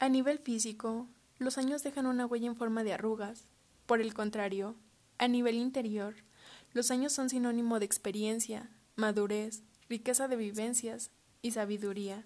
A nivel físico, los años dejan una huella en forma de arrugas. Por el contrario, a nivel interior, los años son sinónimo de experiencia, madurez, riqueza de vivencias y sabiduría.